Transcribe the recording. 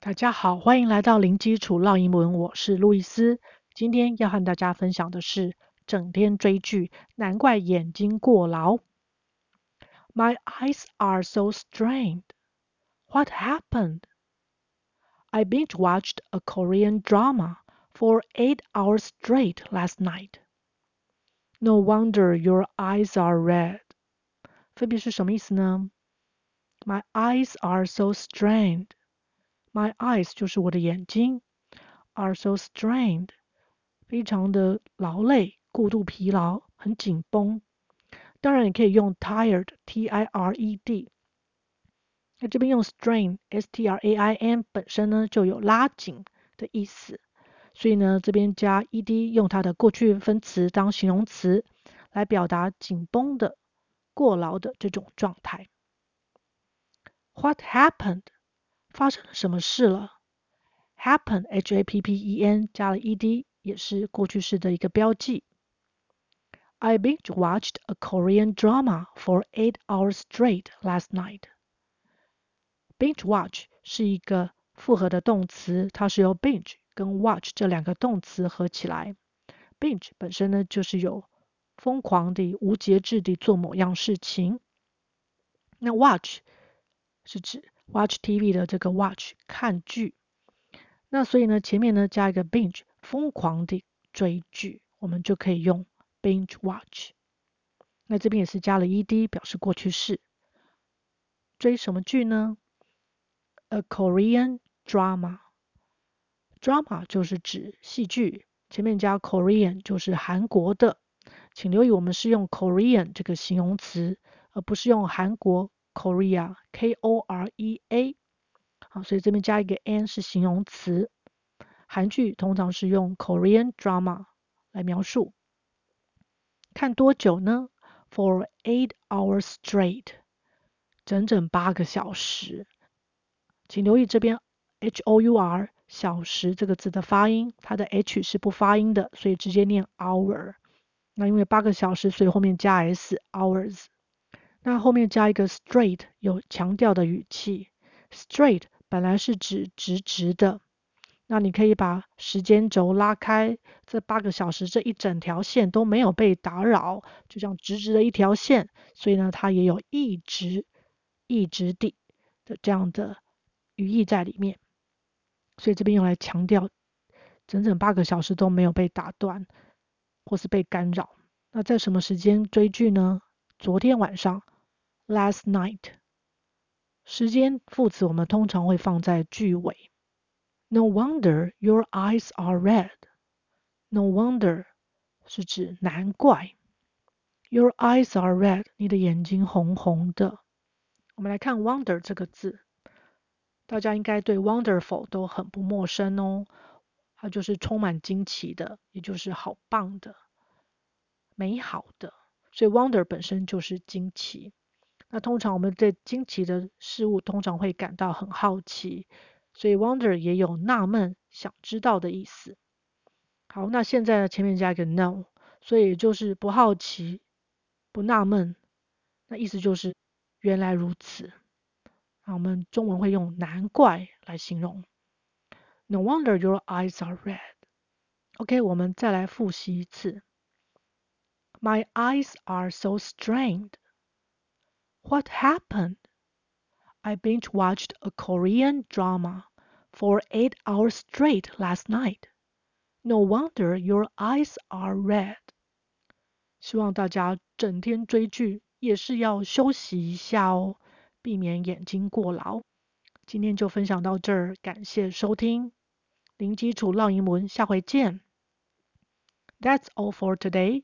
大家好，欢迎来到零基础绕英文，我是路易斯。今天要和大家分享的是整天追剧，难怪眼睛过劳。My eyes are so strained. What happened? I binge watched a Korean drama for eight hours straight last night. No wonder your eyes are red. 分别是什么意思呢？My eyes are so strained. My eyes 就是我的眼睛，are so strained，非常的劳累，过度疲劳，很紧绷。当然，也可以用 tired，T-I-R-E-D。那这边用 strain，S-T-R-A-I-N，本身呢就有拉紧的意思，所以呢这边加 ed，用它的过去分词当形容词，来表达紧绷的、过劳的这种状态。What happened? 发生了什么事了？happen，H-A-P-P-E-N 加了 ed，也是过去式的一个标记。I binge watched a Korean drama for eight hours straight last night. Binge watch 是一个复合的动词，它是由 binge 跟 watch 这两个动词合起来。binge 本身呢就是有疯狂的、无节制的做某样事情。那 watch 是指 watch TV 的这个 watch 看剧，那所以呢前面呢加一个 binge 疯狂的追剧，我们就可以用 binge watch。那这边也是加了 ed 表示过去式。追什么剧呢？A Korean drama。drama 就是指戏剧，前面加 Korean 就是韩国的。请留意我们是用 Korean 这个形容词，而不是用韩国。Korea, K-O-R-E-A，好，所以这边加一个 n 是形容词。韩剧通常是用 Korean drama 来描述。看多久呢？For eight hours straight，整整八个小时。请留意这边 H-O-U-R 小时这个字的发音，它的 H 是不发音的，所以直接念 hour。那因为八个小时，所以后面加 s，hours。那后面加一个 straight，有强调的语气。straight 本来是指直直的，那你可以把时间轴拉开，这八个小时这一整条线都没有被打扰，就这样直直的一条线，所以呢，它也有一直、一直地的这样的语义在里面。所以这边用来强调，整整八个小时都没有被打断或是被干扰。那在什么时间追剧呢？昨天晚上，last night。时间副词我们通常会放在句尾。No wonder your eyes are red. No wonder 是指难怪。Your eyes are red，你的眼睛红红的。我们来看 wonder 这个字，大家应该对 wonderful 都很不陌生哦。它就是充满惊奇的，也就是好棒的、美好的。所以 wonder 本身就是惊奇。那通常我们对惊奇的事物通常会感到很好奇，所以 wonder 也有纳闷、想知道的意思。好，那现在呢，前面加一个 no，所以就是不好奇、不纳闷。那意思就是原来如此。那我们中文会用难怪来形容。No wonder your eyes are red. OK，我们再来复习一次。My eyes are so strained. What happened? I binge watched a Korean drama for eight hours straight last night. No wonder your eyes are red. 希望大家整天追剧也是要休息一下哦，避免眼睛过劳。今天就分享到这儿，感谢收听，零基础绕英文，下回见。That's all for today.